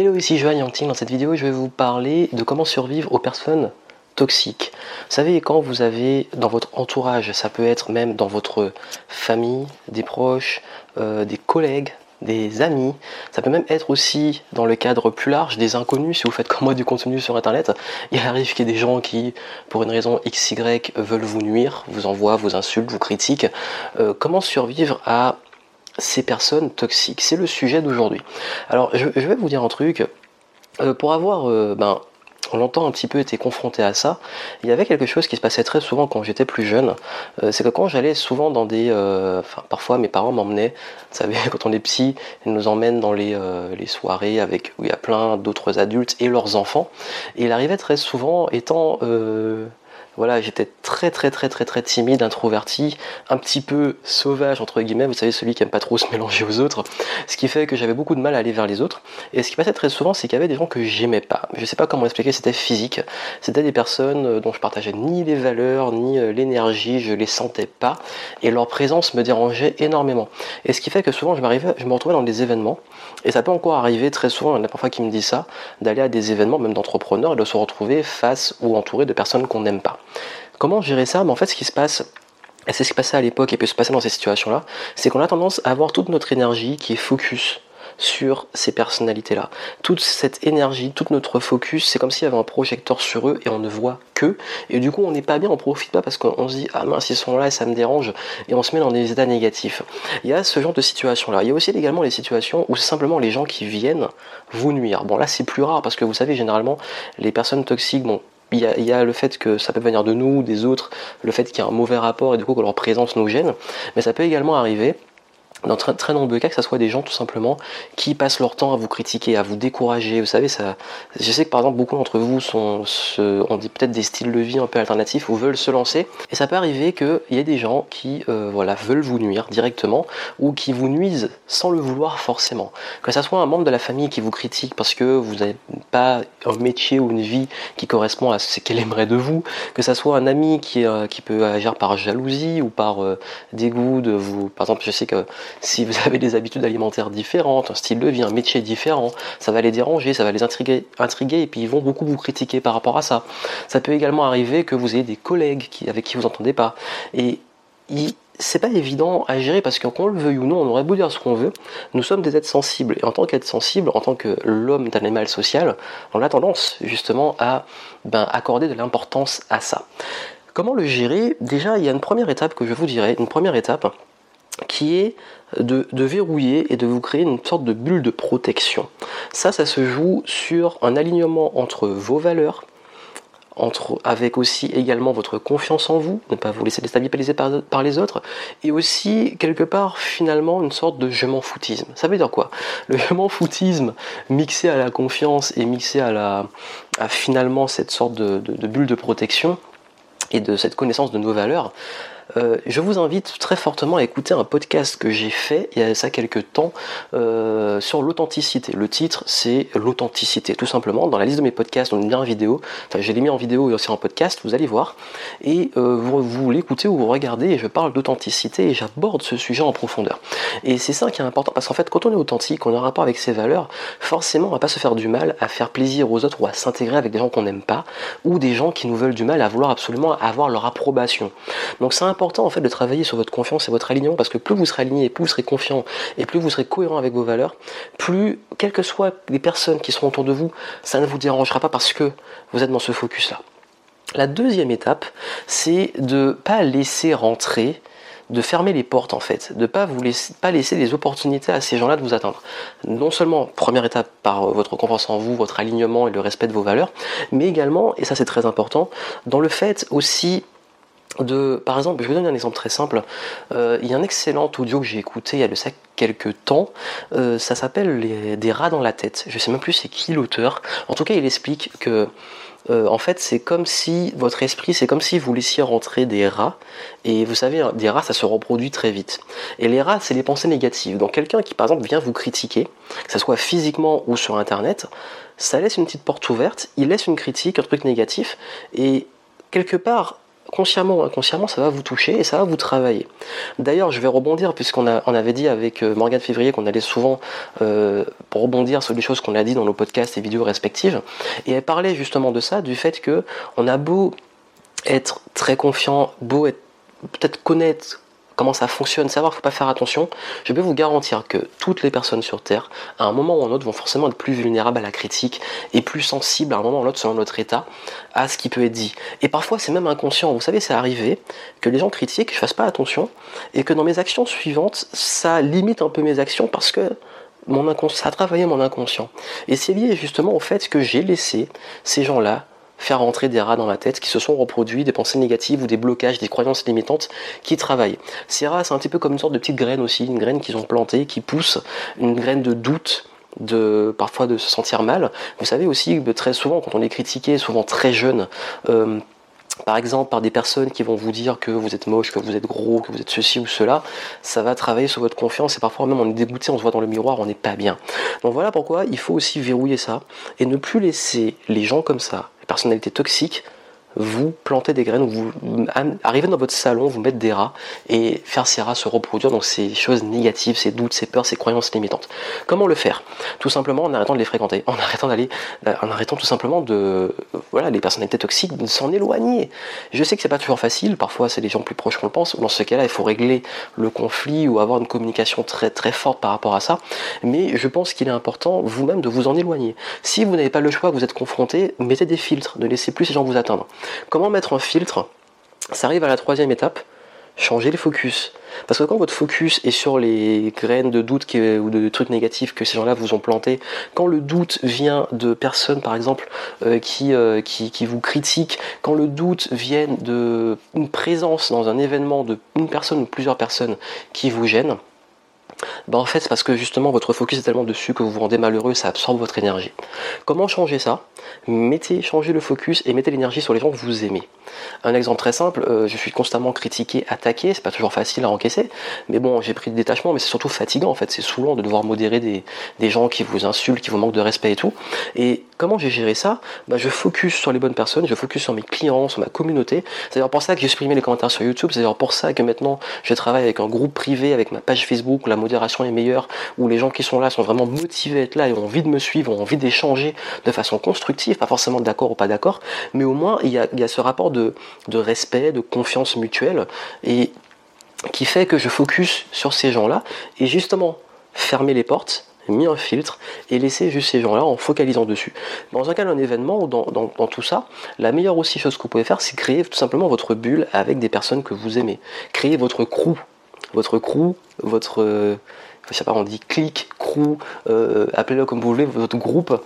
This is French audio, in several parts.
Hello, ici Joanne Yangting. Dans cette vidéo, je vais vous parler de comment survivre aux personnes toxiques. Vous savez, quand vous avez dans votre entourage, ça peut être même dans votre famille, des proches, euh, des collègues, des amis, ça peut même être aussi dans le cadre plus large des inconnus. Si vous faites comme moi du contenu sur internet, il arrive qu'il y ait des gens qui, pour une raison XY, veulent vous nuire, vous envoient, vous insultent, vous critiquent. Euh, comment survivre à ces personnes toxiques. C'est le sujet d'aujourd'hui. Alors, je, vais vous dire un truc. Euh, pour avoir, euh, ben, longtemps un petit peu été confronté à ça, il y avait quelque chose qui se passait très souvent quand j'étais plus jeune. Euh, c'est que quand j'allais souvent dans des. Enfin, parfois mes parents m'emmenaient, vous savez, quand on est petit, ils nous emmènent dans les, les soirées avec, où il y a plein d'autres adultes et leurs enfants. Et il arrivait très souvent, étant voilà, j'étais très très très très très timide, introverti, un petit peu sauvage entre guillemets, vous savez celui qui aime pas trop se mélanger aux autres, ce qui fait que j'avais beaucoup de mal à aller vers les autres. Et ce qui passait très souvent, c'est qu'il y avait des gens que j'aimais pas. Je sais pas comment expliquer, c'était physique. C'était des personnes euh, dont je partageais ni les valeurs, ni euh, l'énergie, je les sentais pas, et leur présence me dérangeait énormément. Et ce qui fait que souvent je m'arrivais, je me retrouvais dans des événements, et ça peut encore arriver très souvent, il y en a parfois qui me disent ça, d'aller à des événements, même d'entrepreneurs, et de se retrouver face ou entouré de personnes qu'on n'aime pas. Comment gérer ça? Mais En fait, ce qui se passe, et c'est ce qui se passait à l'époque et peut se passer dans ces situations-là, c'est qu'on a tendance à avoir toute notre énergie qui est focus sur ces personnalités-là. Toute cette énergie, tout notre focus, c'est comme s'il y avait un projecteur sur eux et on ne voit que. Et du coup, on n'est pas bien, on profite pas parce qu'on se dit ah mince ils sont là et ça me dérange et on se met dans des états négatifs. Il y a ce genre de situation-là. Il y a aussi également les situations où simplement les gens qui viennent vous nuire. Bon là c'est plus rare parce que vous savez généralement les personnes toxiques, bon il y, a, le fait que ça peut venir de nous, des autres, le fait qu'il y a un mauvais rapport et du coup que leur présence nous gêne, mais ça peut également arriver dans très, très, nombreux cas que ce soit des gens tout simplement qui passent leur temps à vous critiquer, à vous décourager. Vous savez, ça, je sais que par exemple beaucoup d'entre vous sont, ont dit peut-être des styles de vie un peu alternatifs ou veulent se lancer. Et ça peut arriver qu'il y ait des gens qui euh, voilà, veulent vous nuire directement ou qui vous nuisent sans le vouloir forcément. Que ce soit un membre de la famille qui vous critique parce que vous n'avez pas un métier ou une vie qui correspond à ce qu'elle aimerait de vous, que ce soit un ami qui, euh, qui peut agir par jalousie ou par euh, dégoût de vous. Par exemple, je sais que si vous avez des habitudes alimentaires différentes, un style de vie, un métier différent, ça va les déranger, ça va les intriguer, intriguer et puis ils vont beaucoup vous critiquer par rapport à ça. Ça peut également arriver que vous ayez des collègues avec qui vous entendez pas. Et c'est pas évident à gérer parce qu'on le veuille ou non, on aurait beau dire ce qu'on veut, nous sommes des êtres sensibles. Et en tant qu'être sensible, en tant que l'homme est un animal social, on a tendance justement à ben, accorder de l'importance à ça. Comment le gérer? Déjà, il y a une première étape que je vous dirais, une première étape qui est de, verrouiller et de vous créer une sorte de bulle de protection. Ça, ça se joue sur un alignement entre vos valeurs, entre, avec aussi également votre confiance en vous, ne pas vous laisser déstabiliser par, par, les autres, et aussi quelque part finalement une sorte de je m'en foutisme. Ça veut dire quoi? Le je m'en foutisme mixé à la confiance et mixé à, la, à finalement cette sorte de bulle de protection et de cette connaissance de nos valeurs, euh, je vous invite très fortement à écouter un podcast que j'ai fait il y a ça quelques temps euh, sur l'authenticité. Le titre c'est l'authenticité, tout simplement. Dans la liste de mes podcasts, on lien vidéo. Enfin, je l'ai mis en vidéo et aussi en podcast. Vous allez voir et euh, vous, l'écoutez ou vous regardez. Et je parle d'authenticité et j'aborde ce sujet en profondeur. Et c'est ça qui est important parce qu'en fait, quand on est authentique, on a un rapport avec ses valeurs, forcément, on va pas se faire du mal à faire plaisir aux autres ou à s'intégrer avec des gens qu'on n'aime pas ou des gens qui nous veulent du mal à vouloir absolument avoir leur approbation. Donc c'est en fait de travailler sur votre confiance et votre alignement parce que plus vous serez aligné, plus vous serez confiant et plus vous serez cohérent avec vos valeurs, plus quelles que soient les personnes qui seront autour de vous, ça ne vous dérangera pas parce que vous êtes dans ce focus là. La deuxième étape, c'est de pas laisser rentrer de fermer les portes en fait, de pas pas laisser des opportunités à ces gens-là de vous atteindre. Non seulement première étape par votre confiance en vous, votre alignement et le respect de vos valeurs, mais également, et ça c'est très important, dans le fait aussi par exemple, je vais vous donner un exemple très simple. Euh, il y a un excellent audio que j'ai écouté il y a de ça quelques temps. Euh, ça s'appelle Des rats dans la tête. Je sais même plus c'est qui l'auteur. En tout cas, il explique que euh, en fait, c'est comme si votre esprit, c'est comme si vous laissiez rentrer des rats. Et vous savez, des rats, ça se reproduit très vite. Et les rats, c'est les pensées négatives. Donc quelqu'un qui, par exemple, vient vous critiquer, que ce soit physiquement ou sur Internet, ça laisse une petite porte ouverte. Il laisse une critique, un truc négatif. Et quelque part, consciemment ou inconsciemment, ça va vous toucher et ça va vous travailler. D'ailleurs, je vais rebondir, puisqu'on on avait dit avec euh, Morgane Février qu'on allait souvent euh, rebondir sur les choses qu'on a dit dans nos podcasts et vidéos respectives. Et elle parlait justement de ça, du fait que on a beau être très confiant, beau être peut-être connaître comment ça fonctionne, savoir qu'il ne faut pas faire attention, je peux vous garantir que toutes les personnes sur Terre, à un moment ou un autre, vont forcément être plus vulnérables à la critique et plus sensibles à un moment ou un autre, selon notre état, à ce qui peut être dit. Et parfois, c'est même inconscient. Vous savez, c'est arrivé que les gens critiquent, que je fasse pas attention, et que dans mes actions suivantes, ça limite un peu mes actions parce que mon ça a travaillé mon inconscient. Et c'est lié justement au fait que j'ai laissé ces gens-là faire rentrer des rats dans ma tête qui se sont reproduits, des pensées négatives ou des blocages, des croyances limitantes qui travaillent. Ces rats, c'est un petit peu comme une sorte de petite graine aussi, une graine qu'ils ont plantée, qui pousse, une graine de doute, de parfois de se sentir mal. Vous savez aussi très souvent, quand on est critiqué, souvent très jeune, euh, par exemple par des personnes qui vont vous dire que vous êtes moche, que vous êtes gros, que vous êtes ceci ou cela, ça va travailler sur votre confiance et parfois même on est dégoûté, on se voit dans le miroir, on n'est pas bien. Donc voilà pourquoi il faut aussi verrouiller ça et ne plus laisser les gens comme ça, les personnalités toxiques, vous plantez des graines, vous arrivez dans votre salon, vous mettez des rats et faire ces rats se reproduire, donc ces choses négatives, ces doutes, ces peurs, ces croyances limitantes. Comment le faire? Tout simplement en arrêtant de les fréquenter, en arrêtant d'aller, euh, en arrêtant tout simplement de, voilà, les personnalités toxiques, de s'en éloigner. Je sais que c'est pas toujours facile, parfois c'est les gens plus proches qu'on le pense. Dans ce cas-là, il faut régler le conflit ou avoir une communication très très forte par rapport à ça. Mais je pense qu'il est important vous-même de vous en éloigner. Si vous n'avez pas le choix, vous êtes confronté, mettez des filtres, ne laissez plus ces gens vous atteindre. Comment mettre un filtre Ça arrive à la troisième étape, changer les focus. Parce que quand votre focus est sur les graines de doute ou de trucs négatifs que ces gens-là vous ont plantés, quand le doute vient de personnes par exemple euh, euh, qui, qui, vous critiquent, quand le doute vient d'une présence dans un événement de une personne ou plusieurs personnes qui vous gênent, bah en fait c'est parce que justement votre focus est tellement dessus que vous vous rendez malheureux, ça absorbe votre énergie. Comment changer ça? Mettez, changez le focus et mettez l'énergie sur les gens que vous aimez. Un exemple très simple, euh, je suis constamment critiqué, attaqué, c'est pas toujours facile à encaisser, mais bon j'ai pris le détachement, mais c'est surtout fatigant en fait, c'est saoulant de devoir modérer des, des, gens qui vous insultent, qui vous manquent de respect et tout. Et comment j'ai géré ça? Bah, Je focus sur les bonnes personnes, je focus sur mes clients, sur ma communauté. C'est d'ailleurs pour ça que j'ai supprimé les commentaires sur YouTube, c'est d'ailleurs pour ça que maintenant je travaille avec un groupe privé, avec ma page Facebook, la modération est meilleure, où les gens qui sont là sont vraiment motivés à être là et ont envie de me suivre, ont envie d'échanger de façon constructive, pas forcément d'accord ou pas d'accord, mais au moins il y, a, ce rapport de, respect, de confiance mutuelle, et qui fait que je focus sur ces gens-là, et justement fermer les portes, mis un filtre et laisser juste ces gens-là en focalisant dessus. Dans un cas d'un événement ou dans, dans, tout ça, la meilleure aussi chose que vous pouvez faire, c'est créer tout simplement votre bulle avec des personnes que vous aimez. Créer votre crew, votre crew, votre, euh, je sais pas, on dit clic, crew, euh, appelez-le comme vous voulez, votre groupe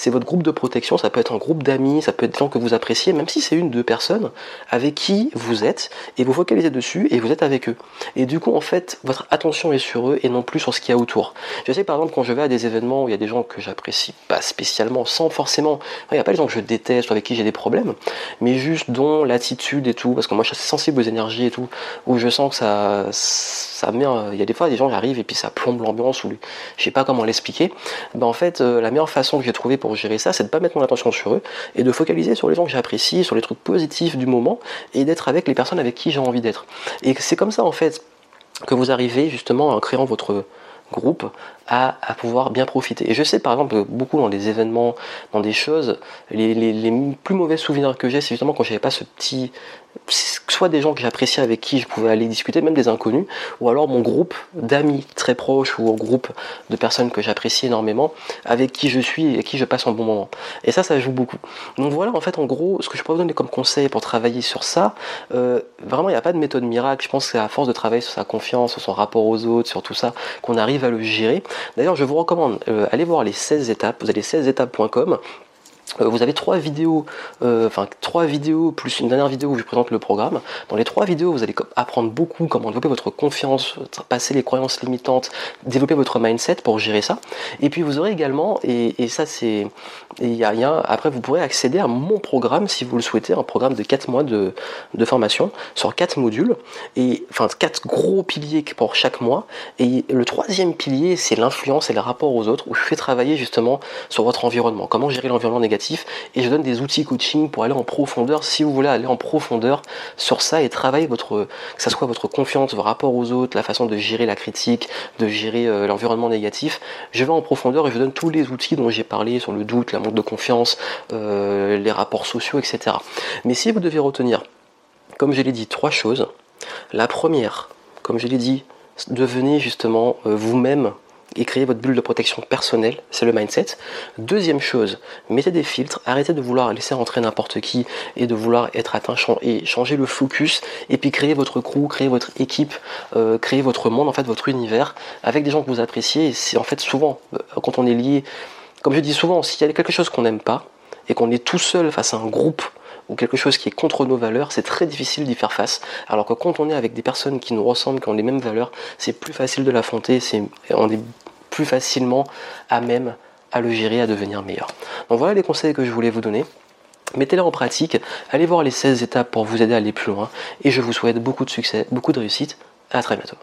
c'est votre groupe de protection, ça peut être un groupe d'amis, ça peut être des gens que vous appréciez, même si c'est une, deux personnes avec qui vous êtes, et vous focalisez dessus et vous êtes avec eux. Et du coup, en fait, votre attention est sur eux et non plus sur ce qu'il y a autour. Je sais par exemple quand je vais à des événements où il y a des gens que j'apprécie pas spécialement, sans forcément, il n'y a pas des gens que je déteste ou avec qui j'ai des problèmes, mais juste dont l'attitude et tout, parce que moi je suis assez sensible aux énergies et tout, où je sens que ça, ça met, il y a des fois des gens qui arrivent et puis ça plombe l'ambiance ou je sais pas comment l'expliquer. Ben en fait, euh, la meilleure façon que j'ai trouvé pour gérer ça, c'est de pas mettre mon attention sur eux et de focaliser sur les gens que j'apprécie, sur les trucs positifs du moment et d'être avec les personnes avec qui j'ai envie d'être. Et c'est comme ça en fait que vous arrivez justement en créant votre groupe à, pouvoir bien profiter. Et je sais par exemple beaucoup dans des événements, dans des choses, les, les plus mauvais souvenirs que j'ai, c'est justement quand j'avais pas ce petit, soit des gens que j'appréciais avec qui je pouvais aller discuter, même des inconnus, ou alors mon groupe d'amis très proches ou un groupe de personnes que j'apprécie énormément, avec qui je suis et qui je passe un bon moment. Et ça, ça joue beaucoup. Donc voilà, en fait, en gros, ce que je peux vous donner comme conseil pour travailler sur ça, euh, vraiment, il n'y a pas de méthode miracle. Je pense que c'est à force de travailler sur sa confiance, sur son rapport aux autres, sur tout ça, qu'on arrive à le gérer. D'ailleurs, je vous recommande, euh, allez voir les 16 étapes, vous allez 16étapes.com euh, vous avez trois vidéos, euh, enfin trois vidéos plus une dernière vidéo où je présente le programme. Dans les trois vidéos, vous allez apprendre beaucoup comment développer votre confiance, passer les croyances limitantes, développer votre mindset pour gérer ça. Et puis vous aurez également, et, ça c'est, y a rien. Après, vous pourrez accéder à mon programme si vous le souhaitez, un programme de 4 mois de, de formation sur quatre modules et enfin quatre gros piliers pour chaque mois. Et le troisième pilier, c'est l'influence et le rapport aux autres, où je fais travailler justement sur votre environnement, comment gérer l'environnement négatif et je donne des outils coaching pour aller en profondeur si vous voulez aller en profondeur sur ça et travailler votre que ça soit votre confiance, vos rapports aux autres, la façon de gérer la critique, de gérer euh, l'environnement négatif. Je vais en profondeur et je donne tous les outils dont j'ai parlé sur le doute, la manque de confiance, euh, les rapports sociaux, etc. Mais si vous devez retenir, comme je l'ai dit, trois choses. La première, comme je l'ai dit, devenez justement euh, vous-même et créez votre bulle de protection personnelle, c'est le mindset. Deuxième chose, mettez des filtres, arrêtez de vouloir laisser rentrer n'importe qui et de vouloir être atteint et changer le focus et puis créer votre crew, créer votre équipe, euh, créer votre monde, en fait votre univers avec des gens que vous appréciez. C'est en fait souvent, euh, quand on est lié, comme je dis souvent, s'il y a quelque chose qu'on n'aime pas et qu'on est tout seul face à un groupe ou quelque chose qui est contre nos valeurs, c'est très difficile d'y faire face. Alors que quand on est avec des personnes qui nous ressemblent, qui ont les mêmes valeurs, c'est plus facile de l'affronter, on est plus facilement à même à le gérer, à devenir meilleur. Donc voilà les conseils que je voulais vous donner. Mettez-les en pratique, allez voir les 16 étapes pour vous aider à aller plus loin, et je vous souhaite beaucoup de succès, beaucoup de réussite, à très bientôt.